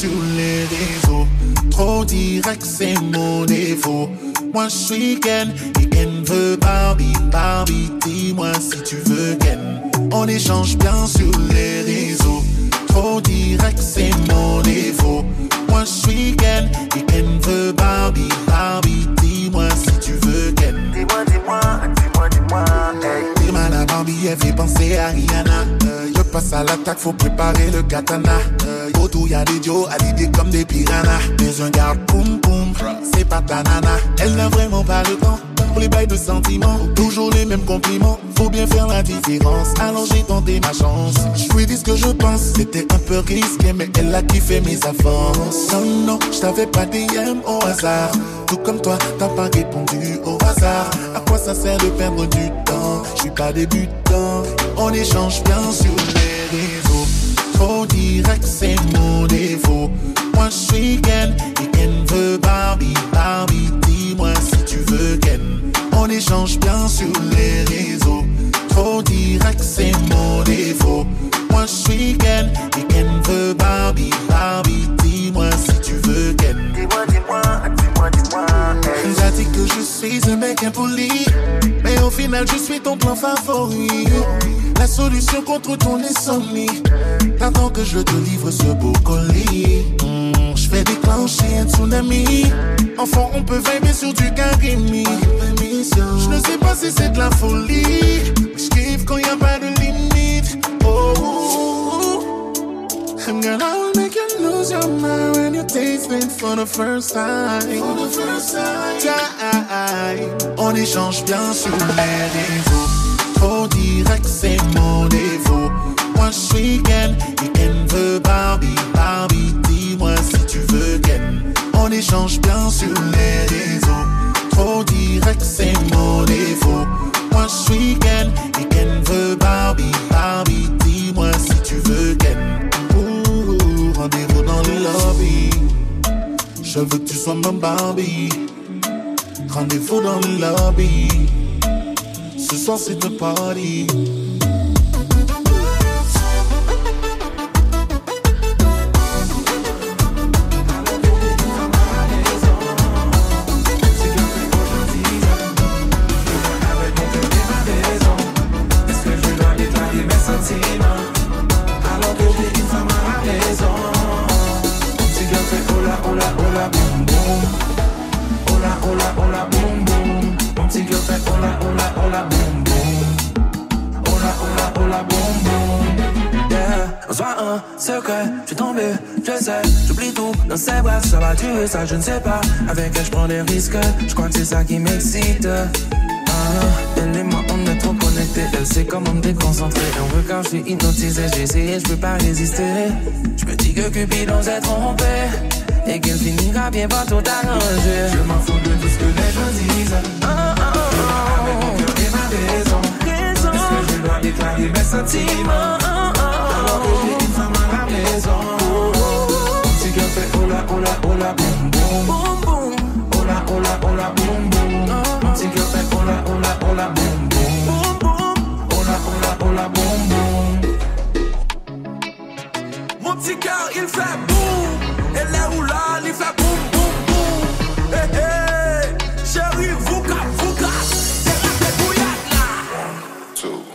sur les réseaux. Trop direct, c'est mon défaut. Moi, je suis Ken et Ken veut Barbie. Barbie, dis-moi si tu veux Ken. On échange bien sur les réseaux. Trop direct, c'est mon défaut. Moi, je suis Ken et Ken veut Barbie. Barbie, dis-moi si tu veux Ken. Dis-moi, dis-moi, dis-moi, dis-moi, hey. Dis-moi la Barbie, elle fait penser à Rihanna. Euh, passe à l'attaque, faut préparer le katana. Autour y a des à l'idée comme des piranhas. Mais un garde, boum boum, c'est pas ta nana. Elle n'a vraiment pas le temps les bails de sentiments. Toujours les mêmes compliments, faut bien faire la différence. Alors j'ai tenté ma chance. Je lui dis ce que je pense, c'était un peu risqué, mais elle a kiffé mes avances. Non, non, je t'avais pas DM au hasard. Tout comme toi, t'as pas répondu au hasard. À quoi ça sert de perdre du temps? Je suis pas débutant. On échange bien sur les réseaux. Trop direct, c'est mon défaut. Moi, je suis Ken et Ken veut Barbie. Barbie, dis-moi si tu veux Ken. On échange bien sur les réseaux. Trop direct, c'est mon défaut. Moi, je suis Ken et Ken veut Barbie. Barbie, dis-moi si tu veux Ken. Dis-moi, dis-moi, dis-moi, dis-moi, hey. Elle a dit que je suis un mec impoli. Mais au final, je suis ton plan favori. La solution contre ton insomnie. T'attends que je te livre ce beau colis. Hmm, je fais déclencher un tsunami. Enfant, on peut vibrer sur du Karimi. Je ne sais pas si c'est de la folie. Mais je kiffe quand y a pas de limite. Oh, I'm gonna make you lose your mind when you taste it for the first time. For the first time. On échange bien sur les réseaux. Trop direct, c'est mon défaut. Moi, je suis Ken et Ken veut Barbie. Barbie, dis-moi si tu veux Ken. On échange bien sur les réseaux. C'est mon défaut. Moi, je suis Ken et Ken veut Barbie. Barbie, dis-moi si tu veux Ken. Rendez-vous dans le lobby. Je veux que tu sois ma Barbie. Rendez-vous dans le lobby. Ce soir, c'est le party. Ses bras, ça je ne sais pas. Avec elle, je prends des risques, je crois que c'est ça qui m'excite. Ah, elle et moi, on est trop connectés. Elle sait comment me déconcentrer. On veut je suis hypnotisé, j'ai essayé, je peux pas résister. Je me dis que Cupidon s'est trompé. Et qu'elle finira bien par tout arranger. Je m'en fous de tout ce que les gens disent. Ah, ah. Avec mon cœur et ma raison. Est-ce que je dois déclarer mes sentiments? Alors que j'ai une femme à la maison. Mon petit cœur fait hola, hola, hola, boum, boum. Boum, boum. Hola, hola, hola, boum, boum. Mon petit cœur fait hola, hola, hola, boum, boum. Boum, boum. Hola, hola, hola, boum, boum. Mon petit cœur, il fait boum. Elle est où là, il fait boum, boum, boum. Hey. Chérie, vous cap, vous cap. C'est la là. Chérie,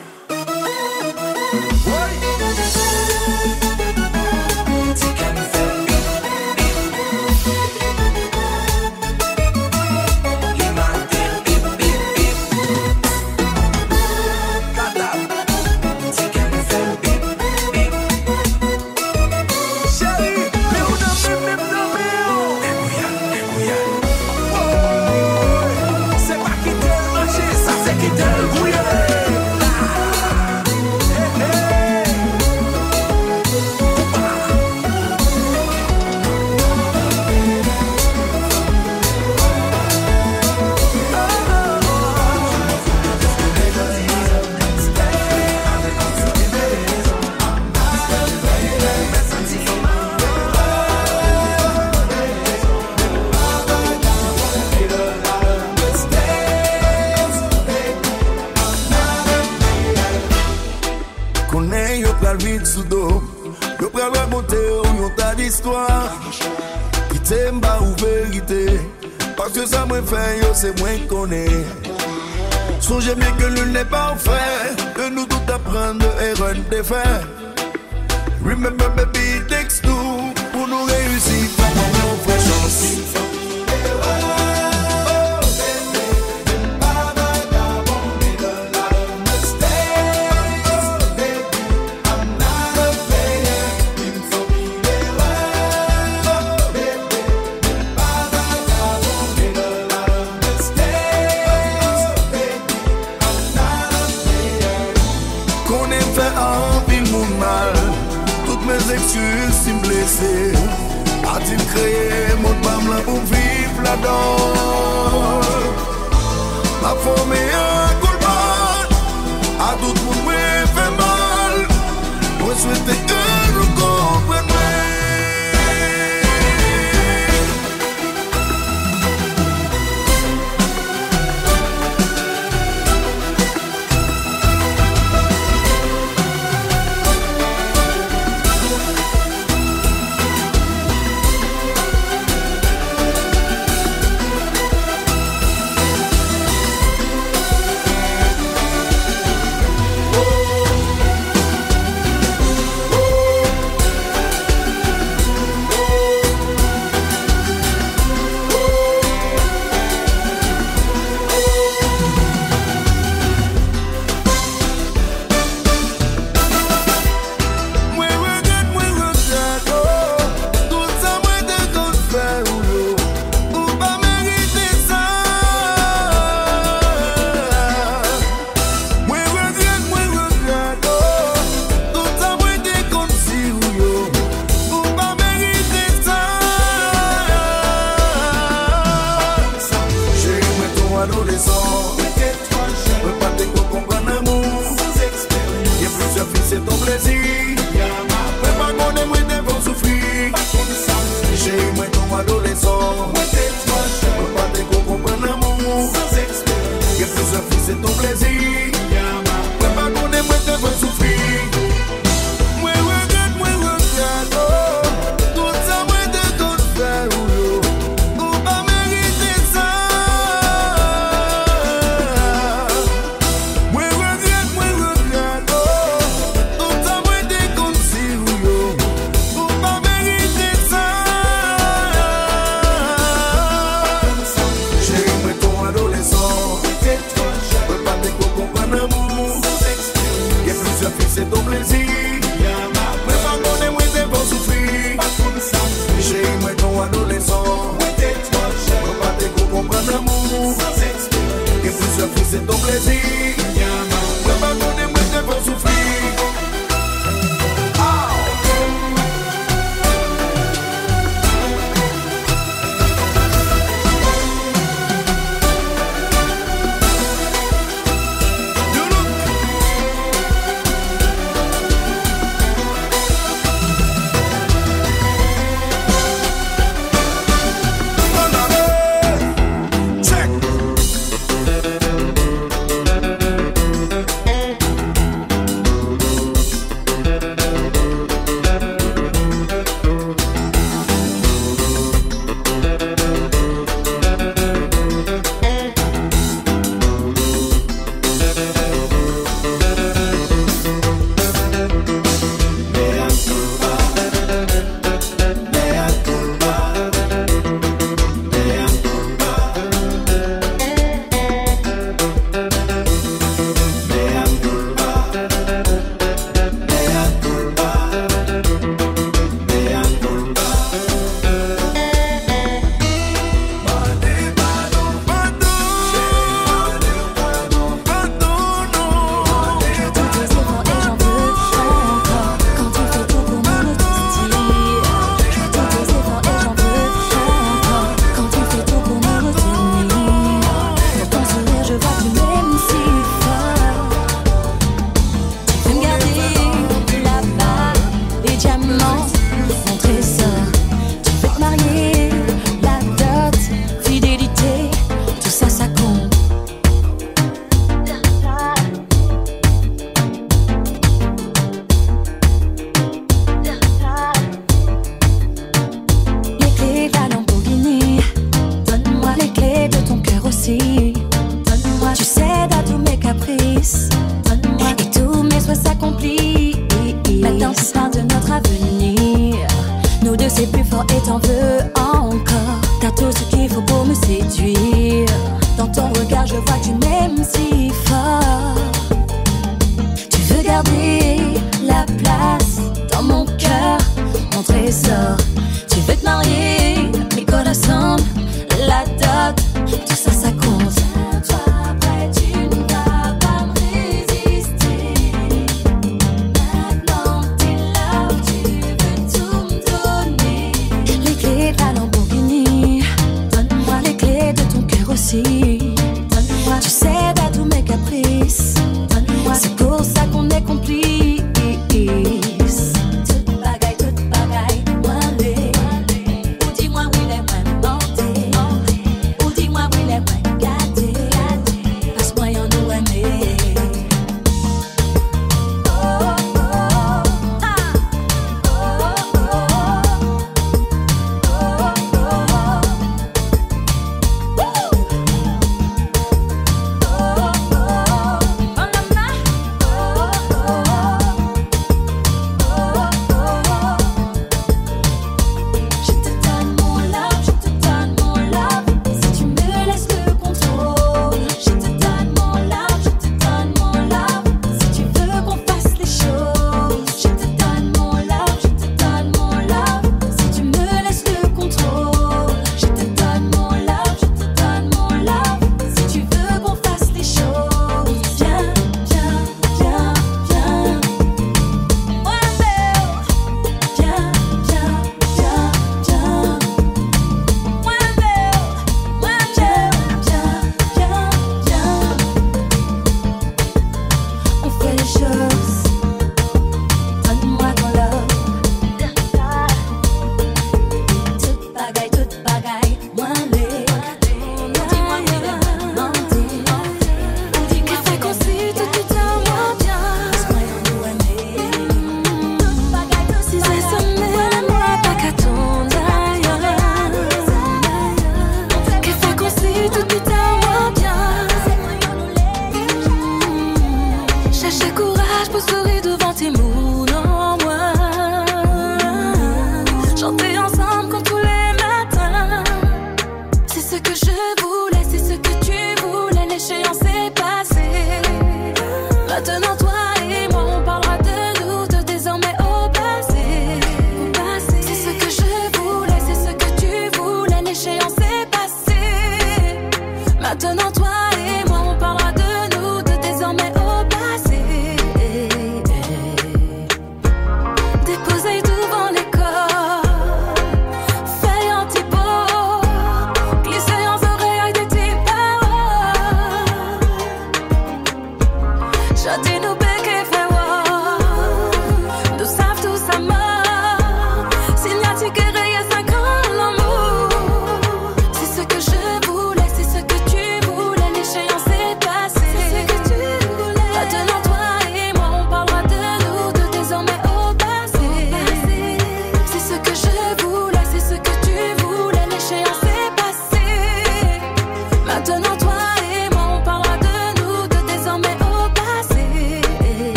special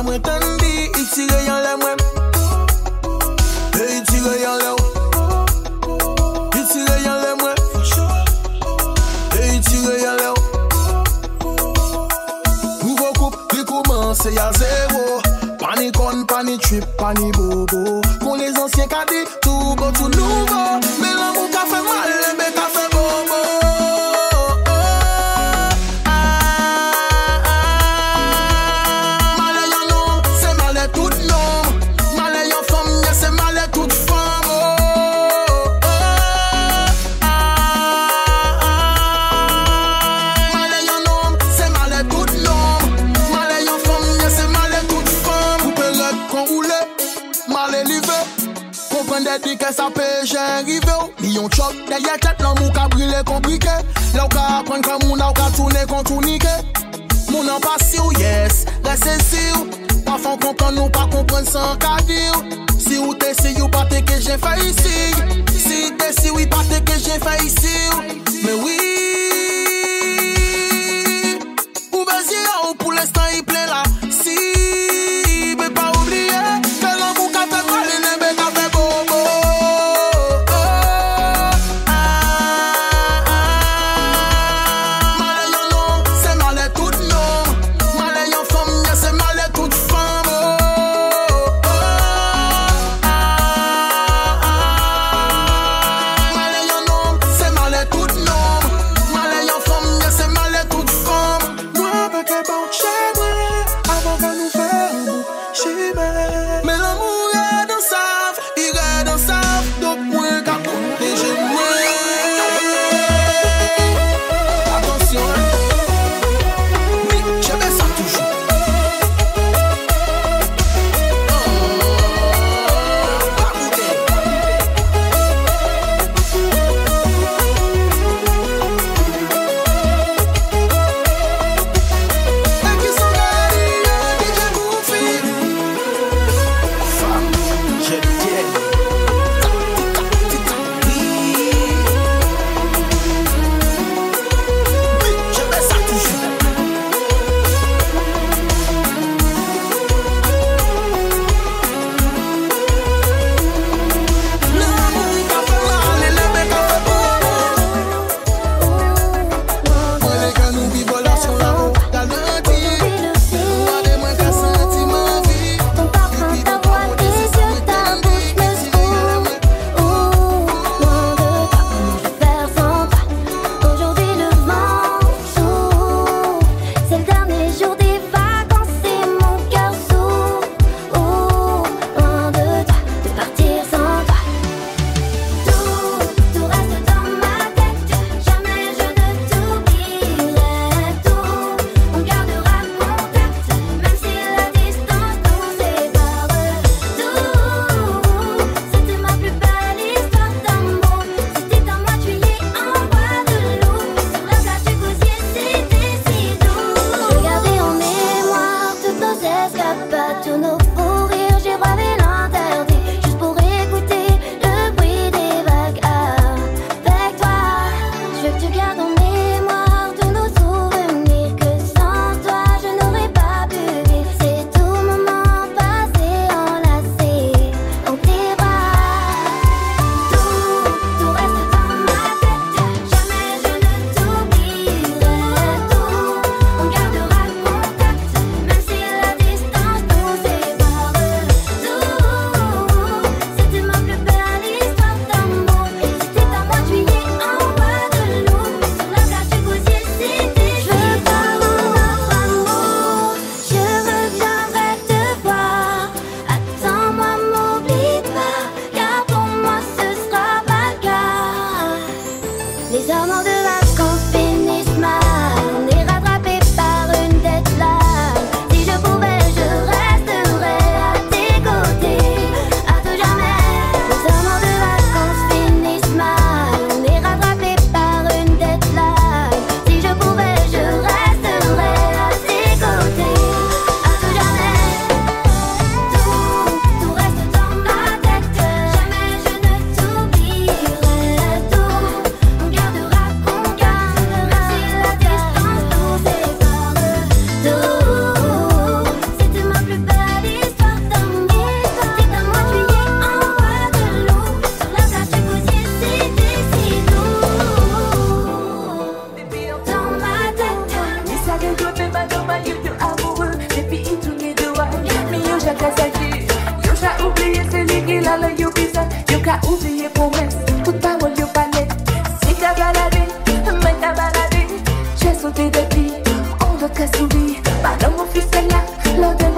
la mwen kandi Itire yon le mwen. E itire yon le ou. Itire yon le mwen. E itire yon le ou. Nouvo koup li koumanse ya zero Pani kon, pani trip, pani bobo. Kon les ansyen kadi, tou bon tou nou gen rive ou Li yon chok deye tet nan mou ka brile komplike La ou ka apren kwa moun la ou ka toune kontounike Moun an pasi ou yes, rese si ou. Pa fon kompren nou pa kompren san ka di ou Si ou te si ou pa te ke jen fe isi Si te si ou pa te ke jen fe isi ou. Me wii Ou vezi ou pou lestan i ple la Si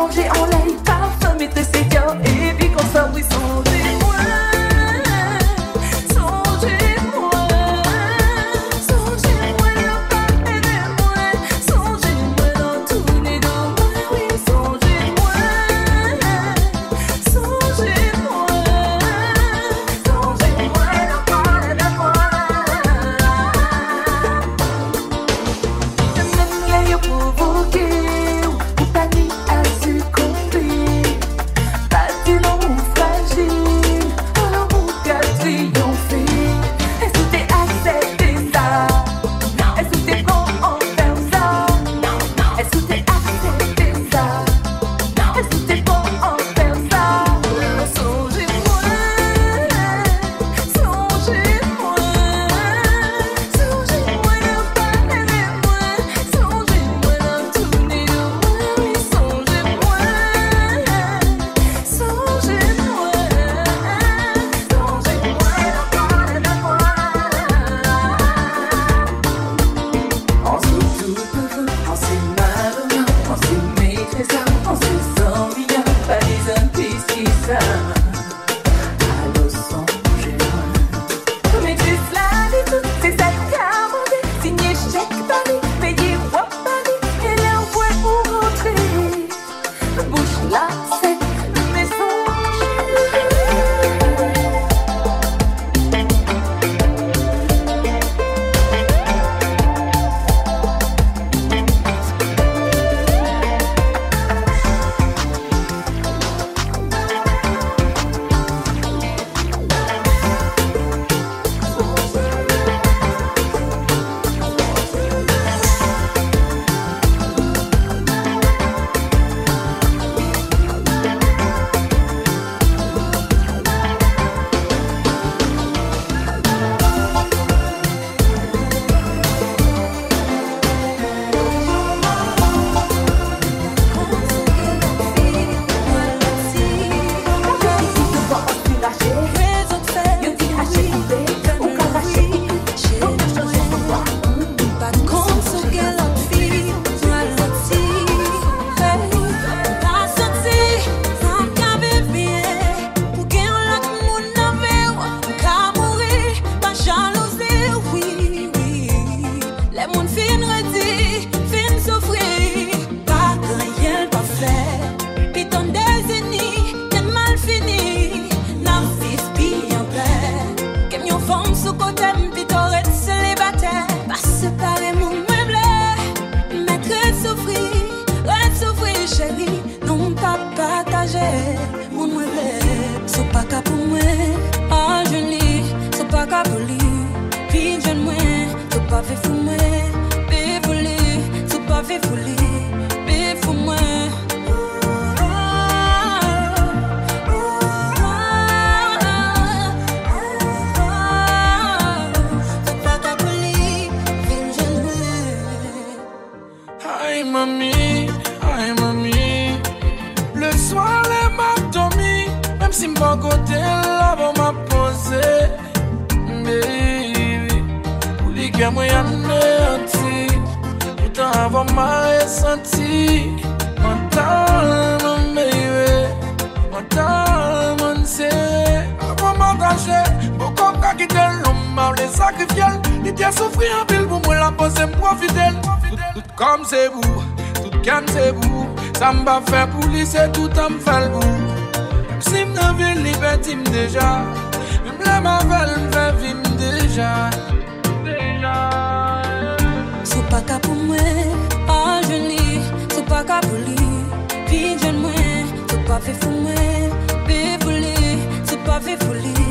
manger pas fait fou, mais. mwen aneanti Poutan avan ma resanti Mwen tan mwen meywe Mwen tan mwen sere Avan mwen gaje Mwen kon kakitel Mwen mwen le sakrifyel Li te soufri an pil pou mwen la pose Tout kom se bou Tout ken se bou Sa mba fe pou li se tout an fel bou. Si mnen vil li betim deja Mwen mle ma vel vim deja mwen A jeni, se pa ka pou li Pi jen mwen, se pa fe fou mwen Pe pou li, se pa fe fou li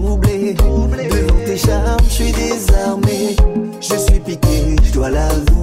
troublé. Devant tes charmes, je suis désarmé. Je suis piqué, je dois l'avouer.